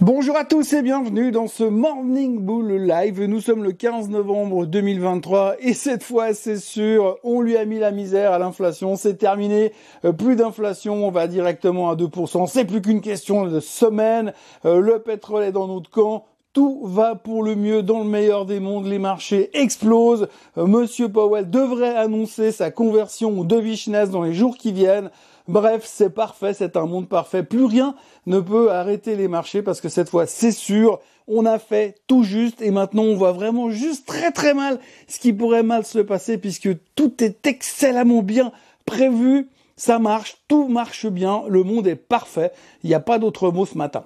Bonjour à tous et bienvenue dans ce Morning Bull Live. Nous sommes le 15 novembre 2023 et cette fois c'est sûr, on lui a mis la misère à l'inflation, c'est terminé, euh, plus d'inflation, on va directement à 2%, c'est plus qu'une question de semaine, euh, le pétrole est dans notre camp, tout va pour le mieux dans le meilleur des mondes, les marchés explosent. Euh, Monsieur Powell devrait annoncer sa conversion au devish dans les jours qui viennent. Bref, c'est parfait, c'est un monde parfait. Plus rien ne peut arrêter les marchés parce que cette fois, c'est sûr, on a fait tout juste et maintenant on voit vraiment juste très très mal ce qui pourrait mal se passer puisque tout est excellemment bien prévu. Ça marche, tout marche bien, le monde est parfait. Il n'y a pas d'autre mot ce matin.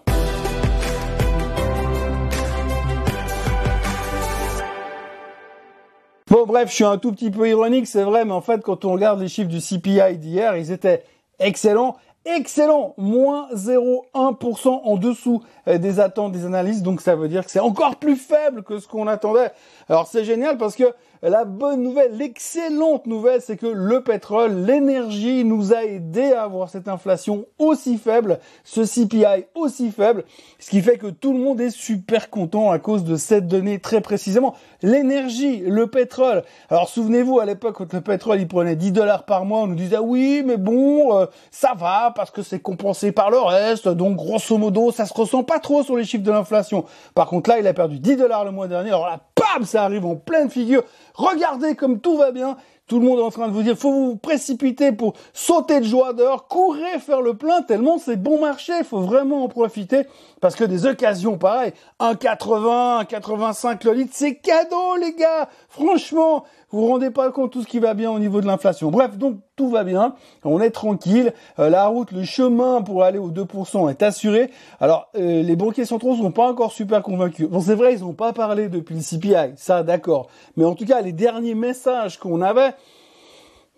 Bon bref, je suis un tout petit peu ironique, c'est vrai, mais en fait quand on regarde les chiffres du CPI d'hier, ils étaient excellent. Excellent, moins 0,1% en dessous euh, des attentes des analystes, donc ça veut dire que c'est encore plus faible que ce qu'on attendait. Alors c'est génial parce que la bonne nouvelle, l'excellente nouvelle, c'est que le pétrole, l'énergie nous a aidé à avoir cette inflation aussi faible, ce CPI aussi faible, ce qui fait que tout le monde est super content à cause de cette donnée très précisément. L'énergie, le pétrole. Alors souvenez-vous, à l'époque, quand le pétrole, il prenait 10 dollars par mois, on nous disait oui, mais bon, euh, ça va parce que c'est compensé par le reste, donc grosso modo, ça se ressent pas trop sur les chiffres de l'inflation. Par contre là, il a perdu 10 dollars le mois dernier, alors là, pam, ça arrive en pleine figure. Regardez comme tout va bien. Tout le monde est en train de vous dire, faut vous précipiter pour sauter de joie d'heure, courez faire le plein tellement c'est bon marché, faut vraiment en profiter parce que des occasions pareilles, 1,80, 1,85 le litre, c'est cadeau les gars. Franchement, vous vous rendez pas compte tout ce qui va bien au niveau de l'inflation. Bref, donc tout va bien, on est tranquille, euh, la route, le chemin pour aller aux 2% est assuré. Alors, euh, les banquiers centraux sont pas encore super convaincus. Bon, c'est vrai, ils n'ont pas parlé depuis le CPI, ça d'accord. Mais en tout cas, les derniers messages qu'on avait,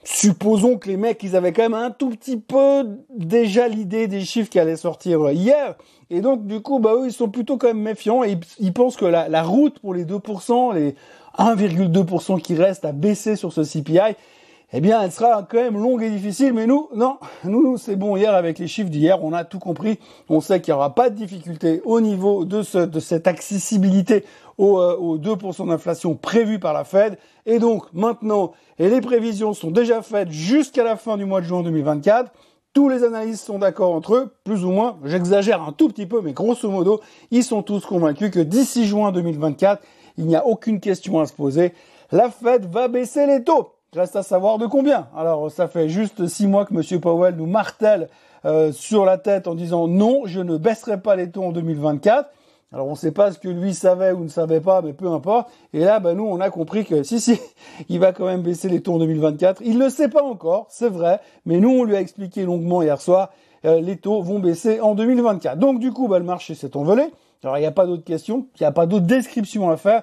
supposons que les mecs, ils avaient quand même un tout petit peu déjà l'idée des chiffres qui allaient sortir hier. Et donc, du coup, bah, eux, ils sont plutôt quand même méfiants et ils pensent que la, la route pour les 2%, les 1,2% qui restent à baisser sur ce CPI, eh bien, elle sera quand même longue et difficile. Mais nous, non, nous, c'est bon. Hier, avec les chiffres d'hier, on a tout compris. On sait qu'il n'y aura pas de difficulté au niveau de, ce, de cette accessibilité aux, euh, aux 2% d'inflation prévue par la Fed. Et donc, maintenant, et les prévisions sont déjà faites jusqu'à la fin du mois de juin 2024. Tous les analystes sont d'accord entre eux, plus ou moins. J'exagère un tout petit peu, mais grosso modo, ils sont tous convaincus que d'ici juin 2024, il n'y a aucune question à se poser. La Fed va baisser les taux. Reste à savoir de combien. Alors, ça fait juste six mois que M. Powell nous martèle euh, sur la tête en disant non, je ne baisserai pas les taux en 2024. Alors on ne sait pas ce que lui savait ou ne savait pas, mais peu importe. Et là, ben, nous, on a compris que si, si, il va quand même baisser les taux en 2024. Il ne le sait pas encore, c'est vrai, mais nous, on lui a expliqué longuement hier soir, euh, les taux vont baisser en 2024. Donc du coup, ben, le marché s'est envolé. Alors il n'y a pas d'autres questions, il n'y a pas d'autres descriptions à faire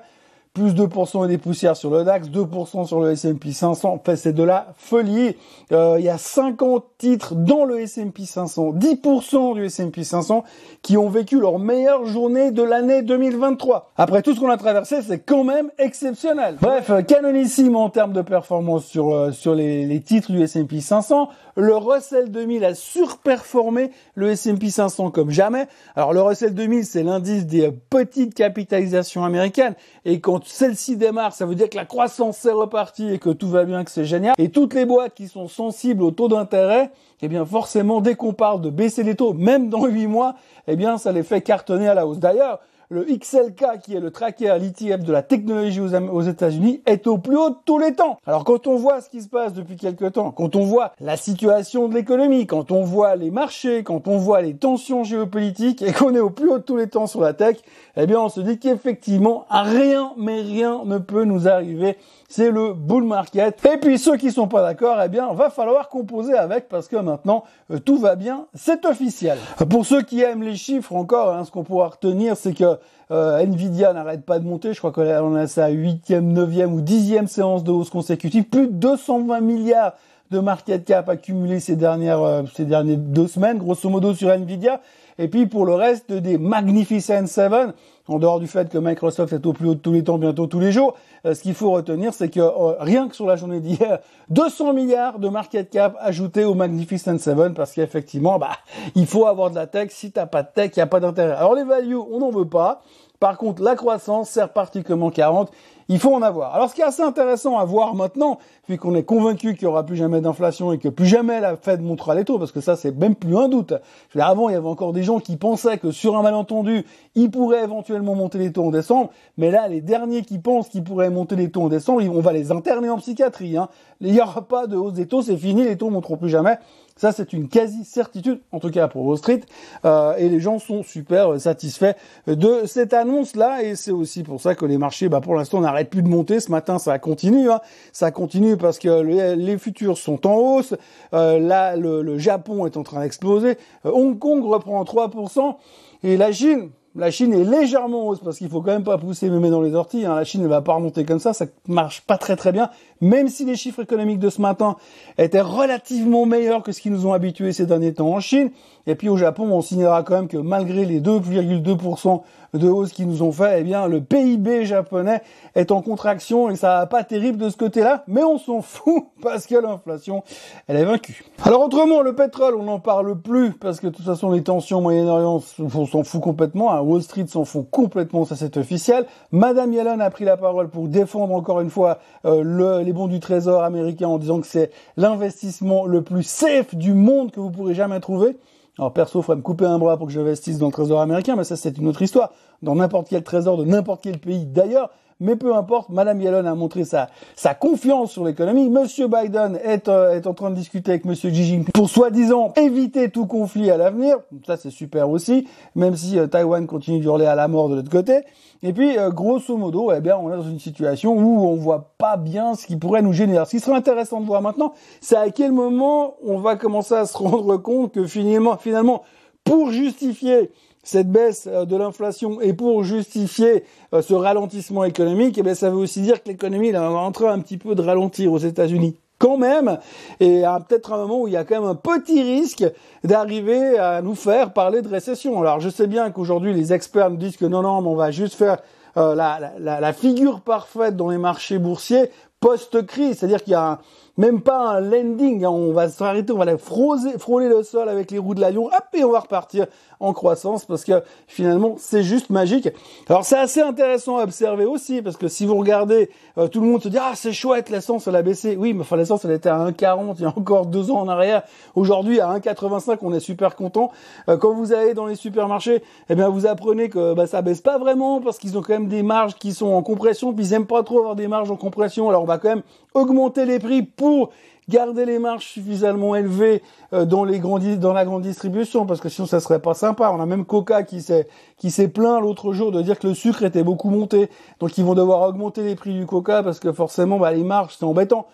plus 2% et des poussières sur le DAX, 2% sur le S&P 500. Enfin, c'est de la folie. Euh, il y a 50 titres dans le S&P 500, 10% du S&P 500 qui ont vécu leur meilleure journée de l'année 2023. Après tout ce qu'on a traversé, c'est quand même exceptionnel. Bref, euh, canonissime en termes de performance sur euh, sur les, les titres du S&P 500. Le Russell 2000 a surperformé le S&P 500 comme jamais. Alors le Russell 2000, c'est l'indice des petites capitalisations américaines et celle-ci démarre, ça veut dire que la croissance est repartie et que tout va bien, que c'est génial. Et toutes les boîtes qui sont sensibles au taux d'intérêt, eh bien forcément, dès qu'on parle de baisser les taux, même dans 8 mois, eh bien ça les fait cartonner à la hausse. D'ailleurs, le XLK, qui est le tracker l'ETF de la technologie aux, États-Unis, est au plus haut de tous les temps. Alors quand on voit ce qui se passe depuis quelques temps, quand on voit la situation de l'économie, quand on voit les marchés, quand on voit les tensions géopolitiques et qu'on est au plus haut de tous les temps sur la tech, eh bien on se dit qu'effectivement rien, mais rien ne peut nous arriver. C'est le bull market. Et puis ceux qui sont pas d'accord, eh bien va falloir composer avec parce que maintenant euh, tout va bien, c'est officiel. Pour ceux qui aiment les chiffres encore, hein, ce qu'on pourra retenir, c'est que euh, Nvidia n'arrête pas de monter. Je crois qu'on a sa huitième, neuvième ou dixième séance de hausse consécutive. Plus de 220 milliards de market cap accumulé ces dernières, euh, ces dernières deux semaines, grosso modo sur Nvidia. Et puis pour le reste des Magnificent Seven, en dehors du fait que Microsoft est au plus haut de tous les temps, bientôt tous les jours, euh, ce qu'il faut retenir, c'est que euh, rien que sur la journée d'hier, 200 milliards de market cap ajoutés au Magnificent Seven, parce qu'effectivement, bah, il faut avoir de la tech. Si t'as pas de tech, il n'y a pas d'intérêt. Alors les values, on n'en veut pas. Par contre, la croissance, comme en 40. Il faut en avoir. Alors, ce qui est assez intéressant à voir maintenant, vu qu'on est convaincu qu'il y aura plus jamais d'inflation et que plus jamais la Fed montera les taux, parce que ça, c'est même plus un doute. Je veux dire, avant, il y avait encore des gens qui pensaient que sur un malentendu, ils pourraient éventuellement monter les taux en décembre. Mais là, les derniers qui pensent qu'ils pourraient monter les taux en décembre, on va les interner en psychiatrie. Hein. Il n'y aura pas de hausse des taux, c'est fini, les taux monteront plus jamais. Ça, c'est une quasi-certitude, en tout cas pour Wall Street. Euh, et les gens sont super satisfaits de cette annonce-là. Et c'est aussi pour ça que les marchés, bah, pour l'instant, n'arrêtent plus de monter. Ce matin, ça continue. Hein. Ça continue parce que les, futurs sont en hausse. Euh, là, le, Japon est en train d'exploser. Euh, Hong Kong reprend 3%. Et la Chine, la Chine est légèrement hausse parce qu'il faut quand même pas pousser mémé dans les orties. Hein. La Chine ne va pas remonter comme ça, ça marche pas très très bien. Même si les chiffres économiques de ce matin étaient relativement meilleurs que ce qui nous ont habitués ces derniers temps en Chine. Et puis au Japon, on signera quand même que malgré les 2,2% de hausse qu'ils nous ont fait, eh bien le PIB japonais est en contraction et ça va pas terrible de ce côté-là, mais on s'en fout parce que l'inflation, elle est vaincue. Alors autrement, le pétrole, on n'en parle plus parce que de toute façon les tensions au Moyen-Orient, on s'en fout complètement. Hein. Wall Street s'en fout complètement, ça c'est officiel. Madame Yellen a pris la parole pour défendre encore une fois euh, les bons du Trésor américain en disant que c'est l'investissement le plus safe du monde que vous pourrez jamais trouver. Alors perso, il faudrait me couper un bras pour que j'investisse dans le trésor américain, mais ça c'est une autre histoire. Dans n'importe quel trésor de n'importe quel pays d'ailleurs, mais peu importe, Madame Yellen a montré sa, sa confiance sur l'économie. Monsieur Biden est, euh, est en train de discuter avec Monsieur Xi Jinping pour soi-disant éviter tout conflit à l'avenir. Ça, c'est super aussi, même si euh, Taïwan continue d'hurler à la mort de l'autre côté. Et puis, euh, grosso modo, eh bien, on est dans une situation où on voit pas bien ce qui pourrait nous gêner. ce qui serait intéressant de voir maintenant, c'est à quel moment on va commencer à se rendre compte que finalement, finalement pour justifier cette baisse euh, de l'inflation et pour justifier euh, ce ralentissement économique, eh ça veut aussi dire que l'économie est en train un petit peu de ralentir aux États-Unis quand même, et à peut-être un moment où il y a quand même un petit risque d'arriver à nous faire parler de récession. Alors je sais bien qu'aujourd'hui les experts nous disent que non, non, mais on va juste faire euh, la, figure parfaite dans les marchés boursiers post-crise, c'est-à-dire qu'il y a même pas un landing, hein. on va s'arrêter, on va aller frôler le sol avec les roues de l'avion, hop, et on va repartir en croissance parce que finalement c'est juste magique. Alors c'est assez intéressant à observer aussi parce que si vous regardez, euh, tout le monde se dit ah c'est chouette l'essence elle a baissé. Oui, mais enfin l'essence elle était à 1,40 il y a encore deux ans en arrière. Aujourd'hui à 1,85 on est super content. Euh, quand vous allez dans les supermarchés, eh bien vous apprenez que bah, ça baisse pas vraiment parce qu'ils ont quand même des marges qui sont en compression puis ils aiment pas trop avoir des marges en compression. Va quand même augmenter les prix pour garder les marges suffisamment élevées euh, dans les dans la grande distribution parce que sinon ça serait pas sympa. On a même Coca qui s'est qui s'est plaint l'autre jour de dire que le sucre était beaucoup monté, donc ils vont devoir augmenter les prix du Coca parce que forcément bah, les marges c'est embêtant.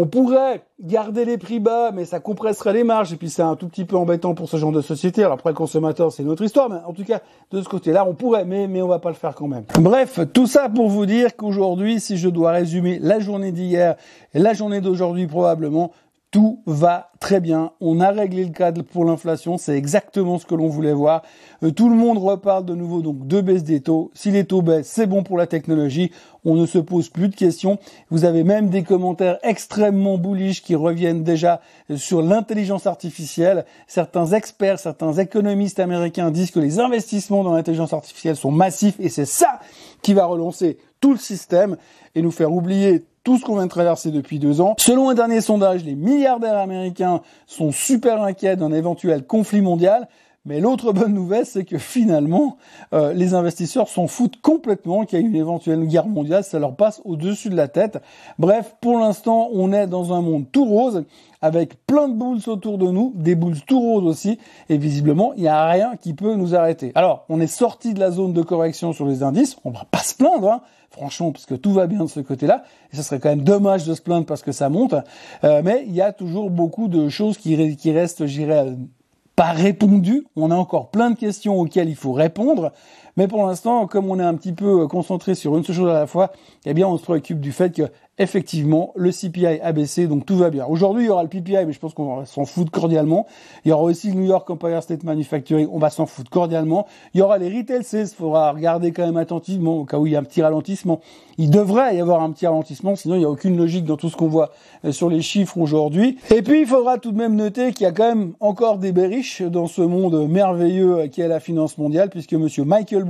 On pourrait garder les prix bas, mais ça compresserait les marges, et puis c'est un tout petit peu embêtant pour ce genre de société. Alors après, le consommateur, c'est une autre histoire, mais en tout cas, de ce côté-là, on pourrait, mais, mais on va pas le faire quand même. Bref, tout ça pour vous dire qu'aujourd'hui, si je dois résumer la journée d'hier et la journée d'aujourd'hui probablement, tout va très bien. On a réglé le cadre pour l'inflation. C'est exactement ce que l'on voulait voir. Euh, tout le monde reparle de nouveau donc de baisse des taux. Si les taux baissent, c'est bon pour la technologie. On ne se pose plus de questions. Vous avez même des commentaires extrêmement bullish qui reviennent déjà sur l'intelligence artificielle. Certains experts, certains économistes américains disent que les investissements dans l'intelligence artificielle sont massifs et c'est ça qui va relancer tout le système et nous faire oublier tout ce qu'on vient de traverser depuis deux ans. Selon un dernier sondage, les milliardaires américains sont super inquiets d'un éventuel conflit mondial. Mais l'autre bonne nouvelle, c'est que finalement, euh, les investisseurs s'en foutent complètement qu'il y ait une éventuelle guerre mondiale, ça leur passe au-dessus de la tête. Bref, pour l'instant, on est dans un monde tout rose, avec plein de boules autour de nous, des boules tout roses aussi, et visiblement, il n'y a rien qui peut nous arrêter. Alors, on est sorti de la zone de correction sur les indices, on va pas se plaindre, hein, franchement, parce que tout va bien de ce côté-là, et ce serait quand même dommage de se plaindre parce que ça monte, euh, mais il y a toujours beaucoup de choses qui, qui restent, j'irais, pas répondu. On a encore plein de questions auxquelles il faut répondre. Mais pour l'instant, comme on est un petit peu concentré sur une seule chose à la fois, eh bien, on se préoccupe du fait que effectivement, le CPI a baissé, donc tout va bien. Aujourd'hui, il y aura le PPI, mais je pense qu'on va s'en foutre cordialement. Il y aura aussi le New York Empire State Manufacturing, on va s'en foutre cordialement. Il y aura les retail sales, faudra regarder quand même attentivement au cas où il y a un petit ralentissement. Il devrait y avoir un petit ralentissement, sinon il n'y a aucune logique dans tout ce qu'on voit euh, sur les chiffres aujourd'hui. Et puis, il faudra tout de même noter qu'il y a quand même encore des bearish dans ce monde merveilleux qui est la finance mondiale, puisque monsieur Michael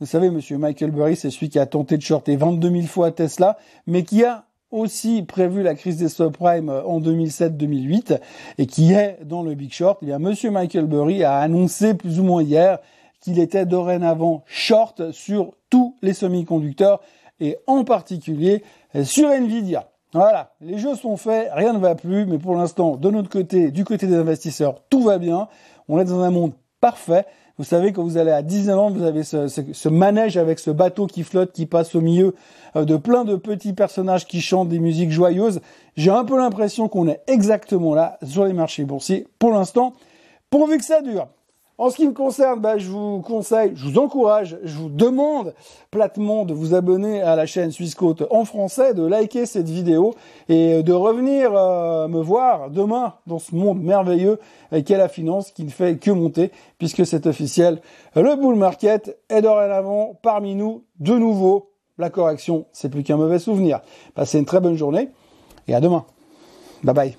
Vous savez, monsieur Michael Burry, c'est celui qui a tenté de shorter 22 000 fois Tesla, mais qui a aussi prévu la crise des subprimes en 2007-2008 et qui est dans le Big Short, eh Monsieur Michael Burry a annoncé plus ou moins hier qu'il était dorénavant short sur tous les semi-conducteurs et en particulier sur Nvidia. Voilà, les jeux sont faits, rien ne va plus, mais pour l'instant, de notre côté, du côté des investisseurs, tout va bien. On est dans un monde parfait. Vous savez, quand vous allez à Disneyland, vous avez ce, manège avec ce bateau qui flotte, qui passe au milieu euh, de plein de petits personnages qui chantent des musiques joyeuses. J'ai un peu l'impression qu'on est exactement là sur les marchés boursiers pour l'instant, pourvu que ça dure. En ce qui me concerne, bah, je vous conseille, je vous encourage, je vous demande platement de vous abonner à la chaîne Suisse Côte en français, de liker cette vidéo et de revenir euh, me voir demain dans ce monde merveilleux qu'est la finance qui ne fait que monter puisque c'est officiel. Le bull market est dorénavant parmi nous de nouveau. La correction, c'est plus qu'un mauvais souvenir. Passez une très bonne journée et à demain. Bye bye.